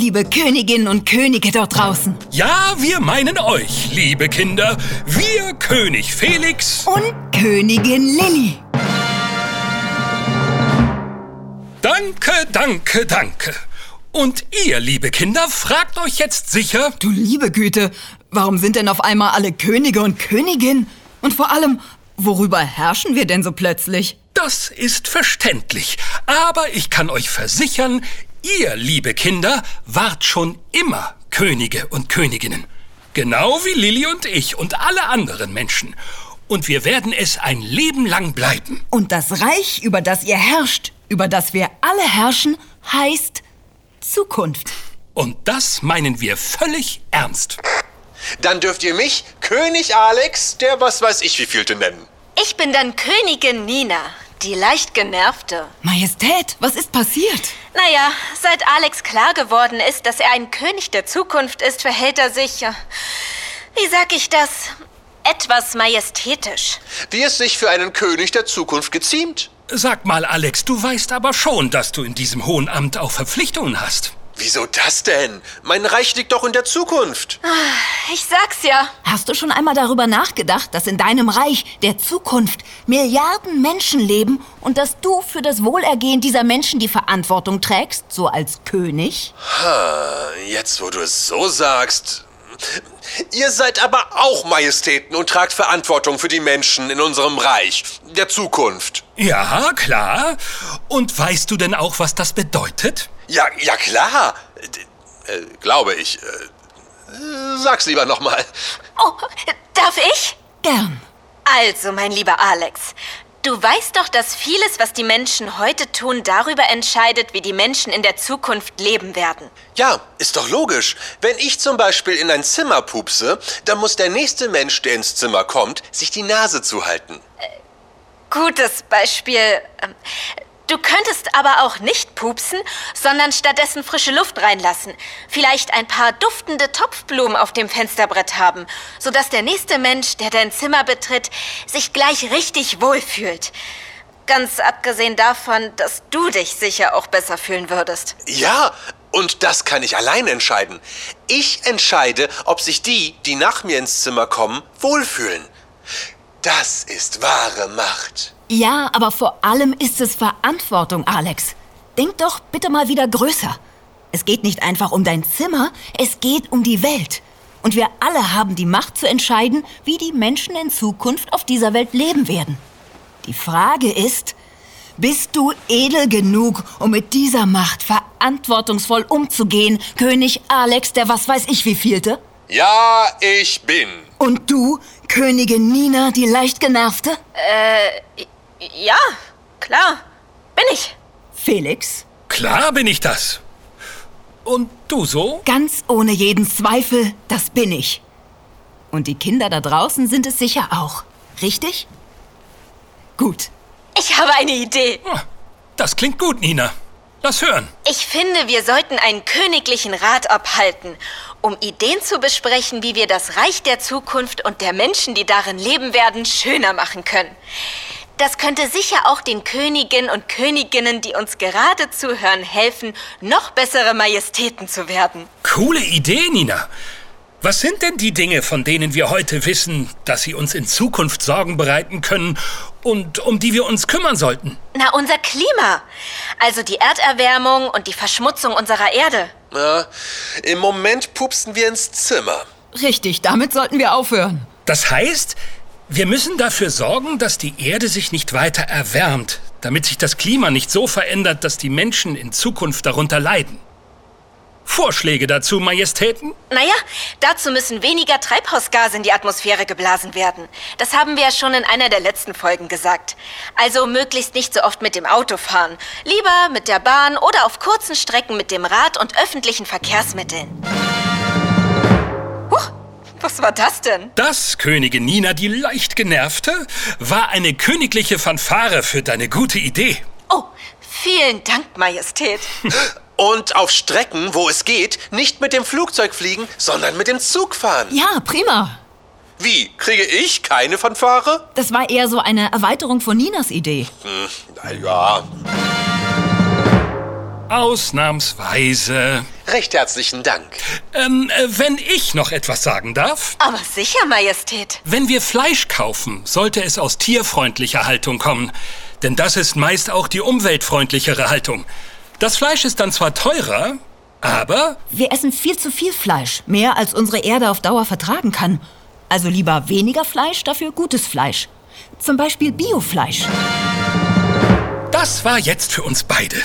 liebe Königinnen und Könige dort draußen. Ja, wir meinen euch, liebe Kinder. Wir, König Felix und Königin Lilly. Danke, danke, danke. Und ihr, liebe Kinder, fragt euch jetzt sicher... Du liebe Güte, warum sind denn auf einmal alle Könige und Königin? Und vor allem, worüber herrschen wir denn so plötzlich? Das ist verständlich. Aber ich kann euch versichern, ihr, liebe Kinder, wart schon immer Könige und Königinnen. Genau wie Lilly und ich und alle anderen Menschen. Und wir werden es ein Leben lang bleiben. Und das Reich, über das ihr herrscht, über das wir alle herrschen, heißt Zukunft. Und das meinen wir völlig ernst. Dann dürft ihr mich König Alex, der was weiß ich wievielte nennen. Ich bin dann Königin Nina, die leicht genervte. Majestät, was ist passiert? Naja, seit Alex klar geworden ist, dass er ein König der Zukunft ist, verhält er sich, äh, wie sag ich das, etwas majestätisch. Wie es sich für einen König der Zukunft geziemt. Sag mal, Alex, du weißt aber schon, dass du in diesem hohen Amt auch Verpflichtungen hast. Wieso das denn? Mein Reich liegt doch in der Zukunft. Ah, ich sag's ja. Hast du schon einmal darüber nachgedacht, dass in deinem Reich der Zukunft Milliarden Menschen leben und dass du für das Wohlergehen dieser Menschen die Verantwortung trägst, so als König? Ha, jetzt wo du es so sagst, Ihr seid aber auch Majestäten und tragt Verantwortung für die Menschen in unserem Reich, der Zukunft. Ja, klar. Und weißt du denn auch, was das bedeutet? Ja, ja klar. Äh, glaube ich. Äh, sag's lieber nochmal. Oh, darf ich? Gern. Also, mein lieber Alex, Du weißt doch, dass vieles, was die Menschen heute tun, darüber entscheidet, wie die Menschen in der Zukunft leben werden. Ja, ist doch logisch. Wenn ich zum Beispiel in ein Zimmer pupse, dann muss der nächste Mensch, der ins Zimmer kommt, sich die Nase zuhalten. Äh, gutes Beispiel. Du könntest aber auch nicht pupsen, sondern stattdessen frische Luft reinlassen. Vielleicht ein paar duftende Topfblumen auf dem Fensterbrett haben, sodass der nächste Mensch, der dein Zimmer betritt, sich gleich richtig wohlfühlt. Ganz abgesehen davon, dass du dich sicher auch besser fühlen würdest. Ja, und das kann ich allein entscheiden. Ich entscheide, ob sich die, die nach mir ins Zimmer kommen, wohlfühlen. Das ist wahre Macht. Ja, aber vor allem ist es Verantwortung, Alex. Denk doch bitte mal wieder größer. Es geht nicht einfach um dein Zimmer, es geht um die Welt. Und wir alle haben die Macht zu entscheiden, wie die Menschen in Zukunft auf dieser Welt leben werden. Die Frage ist, bist du edel genug, um mit dieser Macht verantwortungsvoll umzugehen, König Alex, der was weiß ich wievielte? Ja, ich bin. Und du, Königin Nina, die leicht genervte? Äh, ja, klar. Bin ich. Felix? Klar bin ich das. Und du so? Ganz ohne jeden Zweifel, das bin ich. Und die Kinder da draußen sind es sicher auch. Richtig? Gut. Ich habe eine Idee. Ah, das klingt gut, Nina. Lass hören. Ich finde, wir sollten einen königlichen Rat abhalten, um Ideen zu besprechen, wie wir das Reich der Zukunft und der Menschen, die darin leben werden, schöner machen können. Das könnte sicher auch den Königinnen und Königinnen, die uns gerade zuhören, helfen, noch bessere Majestäten zu werden. Coole Idee, Nina. Was sind denn die Dinge, von denen wir heute wissen, dass sie uns in Zukunft Sorgen bereiten können und um die wir uns kümmern sollten? Na, unser Klima. Also die Erderwärmung und die Verschmutzung unserer Erde. Na, im Moment pupsen wir ins Zimmer. Richtig, damit sollten wir aufhören. Das heißt, wir müssen dafür sorgen, dass die Erde sich nicht weiter erwärmt, damit sich das Klima nicht so verändert, dass die Menschen in Zukunft darunter leiden. Vorschläge dazu, Majestäten? Naja, dazu müssen weniger Treibhausgase in die Atmosphäre geblasen werden. Das haben wir ja schon in einer der letzten Folgen gesagt. Also möglichst nicht so oft mit dem Auto fahren. Lieber mit der Bahn oder auf kurzen Strecken mit dem Rad und öffentlichen Verkehrsmitteln. Was war das denn? Das, Königin Nina, die leicht genervte, war eine königliche Fanfare für deine gute Idee. Oh, vielen Dank, Majestät. Und auf Strecken, wo es geht, nicht mit dem Flugzeug fliegen, sondern mit dem Zug fahren. Ja, prima. Wie? Kriege ich keine Fanfare? Das war eher so eine Erweiterung von Ninas Idee. Hm, na ja. Ausnahmsweise. Recht herzlichen Dank. Ähm, äh, wenn ich noch etwas sagen darf. Aber sicher, Majestät. Wenn wir Fleisch kaufen, sollte es aus tierfreundlicher Haltung kommen. Denn das ist meist auch die umweltfreundlichere Haltung. Das Fleisch ist dann zwar teurer, aber Wir essen viel zu viel Fleisch, mehr als unsere Erde auf Dauer vertragen kann. Also lieber weniger Fleisch, dafür gutes Fleisch. Zum Beispiel Biofleisch. Das war jetzt für uns beide.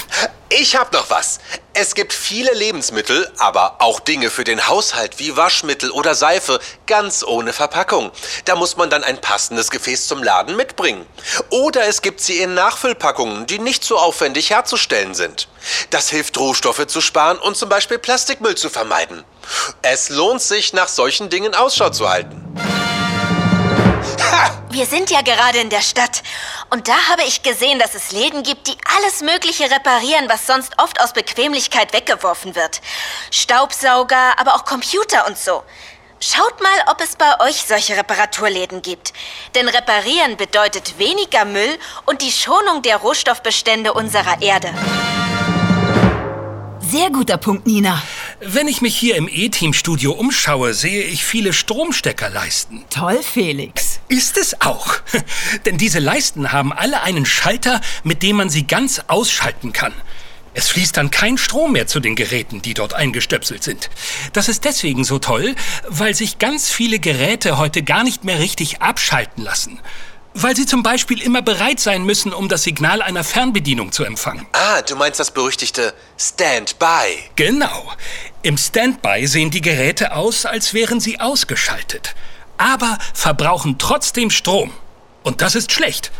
Ich hab noch was. Es gibt viele Lebensmittel, aber auch Dinge für den Haushalt wie Waschmittel oder Seife, ganz ohne Verpackung. Da muss man dann ein passendes Gefäß zum Laden mitbringen. Oder es gibt sie in Nachfüllpackungen, die nicht so aufwendig herzustellen sind. Das hilft Rohstoffe zu sparen und zum Beispiel Plastikmüll zu vermeiden. Es lohnt sich, nach solchen Dingen Ausschau zu halten. Wir sind ja gerade in der Stadt. Und da habe ich gesehen, dass es Läden gibt, die alles Mögliche reparieren, was sonst oft aus Bequemlichkeit weggeworfen wird. Staubsauger, aber auch Computer und so. Schaut mal, ob es bei euch solche Reparaturläden gibt. Denn reparieren bedeutet weniger Müll und die Schonung der Rohstoffbestände unserer Erde. Sehr guter Punkt, Nina. Wenn ich mich hier im E-Team-Studio umschaue, sehe ich viele Stromsteckerleisten. Toll, Felix. Ist es auch. Denn diese Leisten haben alle einen Schalter, mit dem man sie ganz ausschalten kann. Es fließt dann kein Strom mehr zu den Geräten, die dort eingestöpselt sind. Das ist deswegen so toll, weil sich ganz viele Geräte heute gar nicht mehr richtig abschalten lassen. Weil sie zum Beispiel immer bereit sein müssen, um das Signal einer Fernbedienung zu empfangen. Ah, du meinst das berüchtigte Stand-by. Genau. Im Standby sehen die Geräte aus, als wären sie ausgeschaltet. Aber verbrauchen trotzdem Strom. Und das ist schlecht.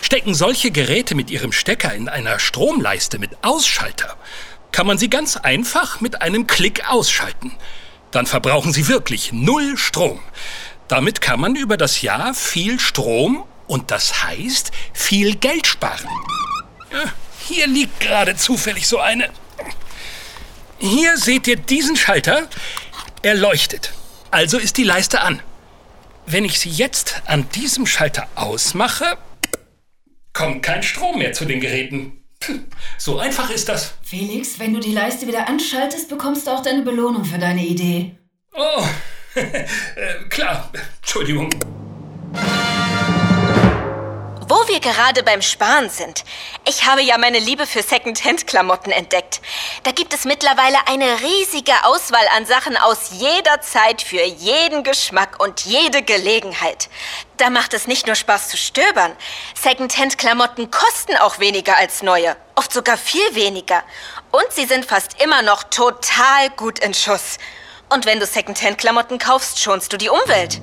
Stecken solche Geräte mit ihrem Stecker in einer Stromleiste mit Ausschalter, kann man sie ganz einfach mit einem Klick ausschalten. Dann verbrauchen sie wirklich null Strom. Damit kann man über das Jahr viel Strom und das heißt viel Geld sparen. Hier liegt gerade zufällig so eine. Hier seht ihr diesen Schalter. Er leuchtet. Also ist die Leiste an. Wenn ich sie jetzt an diesem Schalter ausmache, kommt kein Strom mehr zu den Geräten. So einfach ist das. Felix, wenn du die Leiste wieder anschaltest, bekommst du auch deine Belohnung für deine Idee. Oh, äh, klar. Entschuldigung. Wir gerade beim Sparen sind. Ich habe ja meine Liebe für Secondhand-Klamotten entdeckt. Da gibt es mittlerweile eine riesige Auswahl an Sachen aus jeder Zeit für jeden Geschmack und jede Gelegenheit. Da macht es nicht nur Spaß zu stöbern. Secondhand-Klamotten kosten auch weniger als neue. Oft sogar viel weniger. Und sie sind fast immer noch total gut in Schuss. Und wenn du Secondhand-Klamotten kaufst, schonst du die Umwelt.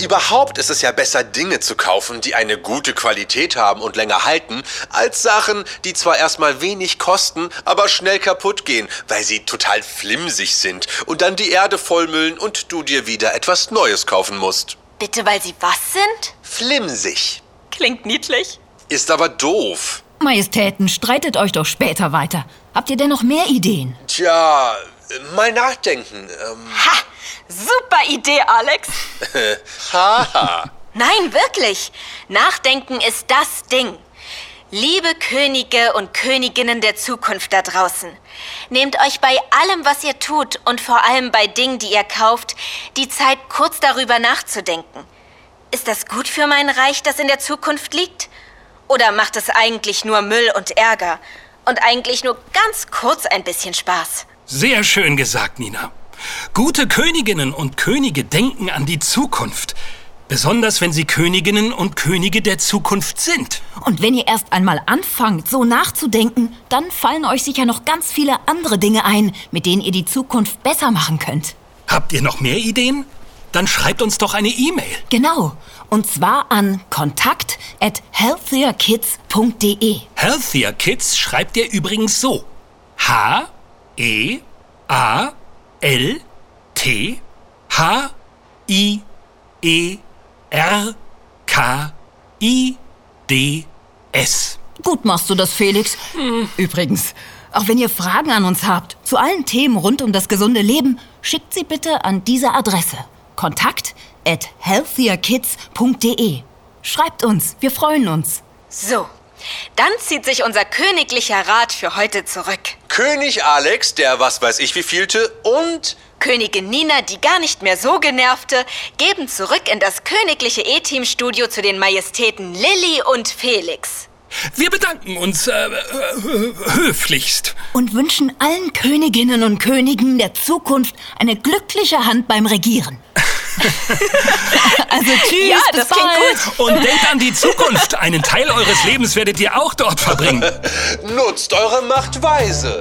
Überhaupt ist es ja besser, Dinge zu kaufen, die eine gute Qualität haben und länger halten, als Sachen, die zwar erstmal wenig kosten, aber schnell kaputt gehen, weil sie total flimsig sind und dann die Erde vollmüllen und du dir wieder etwas Neues kaufen musst. Bitte, weil sie was sind? Flimsig. Klingt niedlich. Ist aber doof. Majestäten, streitet euch doch später weiter. Habt ihr denn noch mehr Ideen? Tja, mal nachdenken. Ähm, Ha! Super Idee, Alex. haha. Nein, wirklich. Nachdenken ist das Ding. Liebe Könige und Königinnen der Zukunft da draußen, nehmt euch bei allem, was ihr tut und vor allem bei Dingen, die ihr kauft, die Zeit, kurz darüber nachzudenken. Ist das gut für mein Reich, das in der Zukunft liegt? Oder macht es eigentlich nur Müll und Ärger? Und eigentlich nur ganz kurz ein bisschen Spaß? Sehr schön gesagt, Nina. Gute Königinnen und Könige denken an die Zukunft. Besonders wenn sie Königinnen und Könige der Zukunft sind. Und wenn ihr erst einmal anfangt, so nachzudenken, dann fallen euch sicher noch ganz viele andere Dinge ein, mit denen ihr die Zukunft besser machen könnt. Habt ihr noch mehr Ideen? Dann schreibt uns doch eine E-Mail. Genau. Und zwar an kontakt at healthierkids.de. Healthier Kids schreibt ihr übrigens so. H E A L T H I E R K I D S. Gut machst du das, Felix. Übrigens, auch wenn ihr Fragen an uns habt zu allen Themen rund um das gesunde Leben, schickt sie bitte an diese Adresse. Kontakt at healthierkids.de. Schreibt uns, wir freuen uns. So, Dann zieht sich unser königlicher Rat für heute zurück. König Alex, der was weiß ich wievielte, und Königin Nina, die gar nicht mehr so genervte, geben zurück in das königliche E-Team-Studio zu den Majestäten Lilly und Felix. Wir bedanken uns äh, äh, höflichst. Und wünschen allen Königinnen und Königen der Zukunft eine glückliche Hand beim Regieren. also tschüss, Ja, bis das klingt bald. Und denkt an die Zukunft. Einen Teil eures Lebens werdet ihr auch dort verbringen. nutzt eure Macht weise.